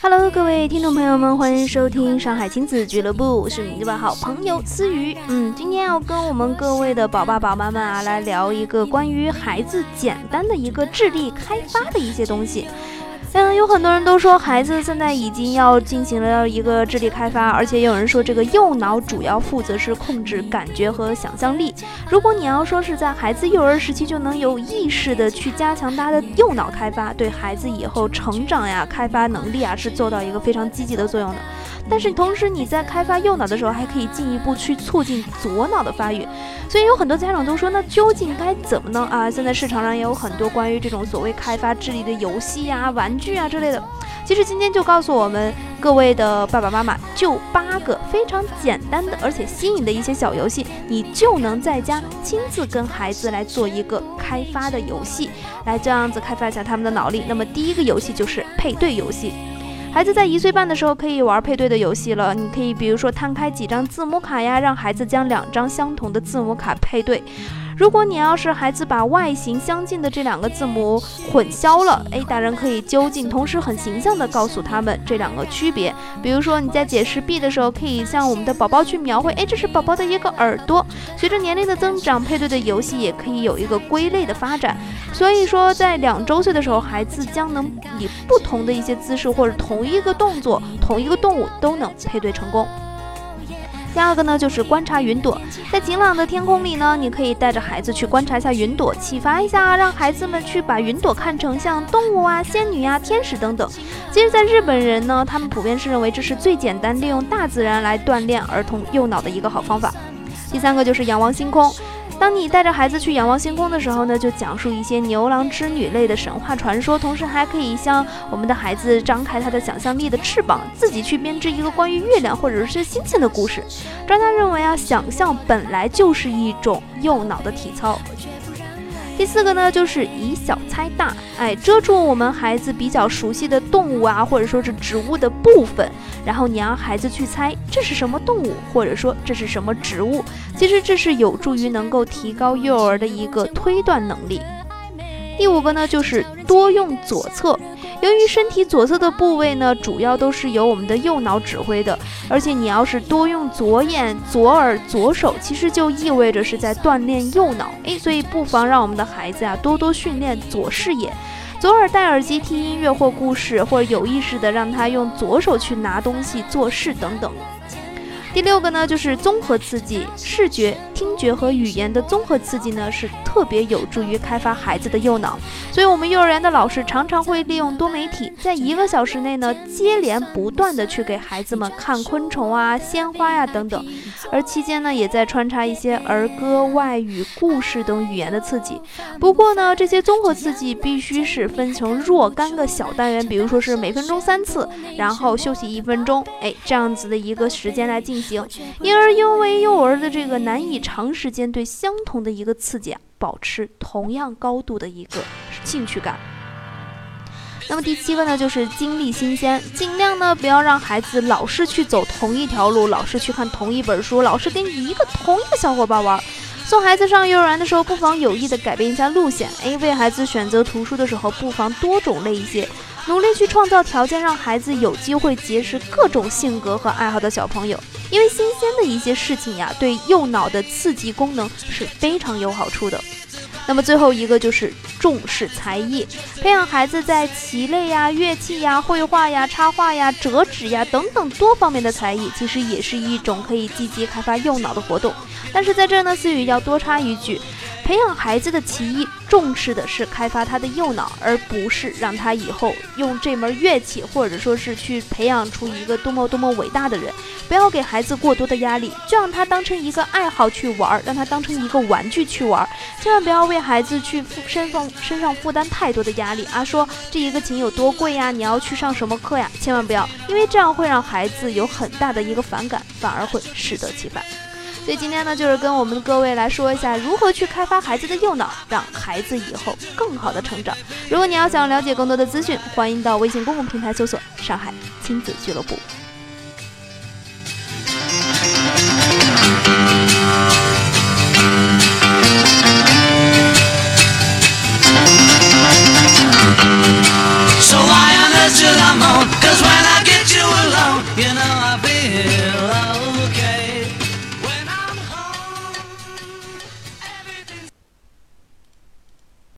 Hello，各位听众朋友们，欢迎收听上海亲子俱乐部，我是你们的好朋友思雨。嗯，今天要跟我们各位的宝爸宝妈们啊，来聊一个关于孩子简单的一个智力开发的一些东西。嗯，有很多人都说孩子现在已经要进行了一个智力开发，而且也有人说这个右脑主要负责是控制感觉和想象力。如果你要说是在孩子幼儿时期就能有意识的去加强他的右脑开发，对孩子以后成长呀、开发能力啊是做到一个非常积极的作用的。但是同时你在开发右脑的时候，还可以进一步去促进左脑的发育。所以有很多家长都说，那究竟该怎么呢？啊，现在市场上也有很多关于这种所谓开发智力的游戏呀、玩具啊之类的。其实今天就告诉我们各位的爸爸妈妈，就八个非常简单的而且新颖的一些小游戏，你就能在家亲自跟孩子来做一个开发的游戏，来这样子开发一下他们的脑力。那么第一个游戏就是配对游戏。孩子在一岁半的时候可以玩配对的游戏了。你可以比如说摊开几张字母卡呀，让孩子将两张相同的字母卡配对。如果你要是孩子把外形相近的这两个字母混淆了，哎，大人可以究竟，同时很形象的告诉他们这两个区别。比如说你在解释 B 的时候，可以向我们的宝宝去描绘，哎，这是宝宝的一个耳朵。随着年龄的增长，配对的游戏也可以有一个归类的发展。所以说，在两周岁的时候，孩子将能以不同的一些姿势或者同一个动作、同一个动物都能配对成功。第二个呢，就是观察云朵。在晴朗的天空里呢，你可以带着孩子去观察一下云朵，启发一下，让孩子们去把云朵看成像动物啊、仙女啊、天使等等。其实，在日本人呢，他们普遍是认为这是最简单利用大自然来锻炼儿童右脑的一个好方法。第三个就是仰望星空。当你带着孩子去仰望星空的时候呢，就讲述一些牛郎织女类的神话传说，同时还可以向我们的孩子张开他的想象力的翅膀，自己去编织一个关于月亮或者是星星的故事。专家认为啊，想象本来就是一种右脑的体操。第四个呢，就是以小猜大，哎，遮住我们孩子比较熟悉的动物啊，或者说是植物的部分，然后你让孩子去猜这是什么动物，或者说这是什么植物。其实这是有助于能够提高幼儿的一个推断能力。第五个呢，就是多用左侧。由于身体左侧的部位呢，主要都是由我们的右脑指挥的，而且你要是多用左眼、左耳、左手，其实就意味着是在锻炼右脑。诶，所以不妨让我们的孩子啊多多训练左视野，左耳戴耳机听音乐或故事，或者有意识的让他用左手去拿东西、做事等等。第六个呢，就是综合刺激，视觉、听觉和语言的综合刺激呢，是特别有助于开发孩子的右脑。所以，我们幼儿园的老师常常会利用多媒体，在一个小时内呢，接连不断的去给孩子们看昆虫啊、鲜花呀等等，而期间呢，也在穿插一些儿歌、外语、故事等语言的刺激。不过呢，这些综合刺激必须是分成若干个小单元，比如说是每分钟三次，然后休息一分钟，哎，这样子的一个时间来进行。行，因而因为幼儿的这个难以长时间对相同的一个刺激啊，保持同样高度的一个兴趣感。那么第七个呢，就是经历新鲜，尽量呢不要让孩子老是去走同一条路，老是去看同一本书，老是跟一个同一个小伙伴玩。送孩子上幼儿园的时候，不妨有意的改变一下路线，哎，为孩子选择图书的时候，不妨多种类一些。努力去创造条件，让孩子有机会结识各种性格和爱好的小朋友，因为新鲜的一些事情呀，对右脑的刺激功能是非常有好处的。那么最后一个就是重视才艺，培养孩子在棋类呀、乐器呀、绘画呀、插画呀、折纸呀等等多方面的才艺，其实也是一种可以积极开发右脑的活动。但是在这呢，思雨要多插一句。培养孩子的棋艺，重视的是开发他的右脑，而不是让他以后用这门乐器，或者说是去培养出一个多么多么伟大的人。不要给孩子过多的压力，就让他当成一个爱好去玩儿，让他当成一个玩具去玩儿。千万不要为孩子去负身上身上负担太多的压力啊！说这一个琴有多贵呀？你要去上什么课呀？千万不要，因为这样会让孩子有很大的一个反感，反而会适得其反。所以今天呢，就是跟我们各位来说一下如何去开发孩子的右脑，让孩子以后更好的成长。如果你要想了解更多的资讯，欢迎到微信公共平台搜索“上海亲子俱乐部”。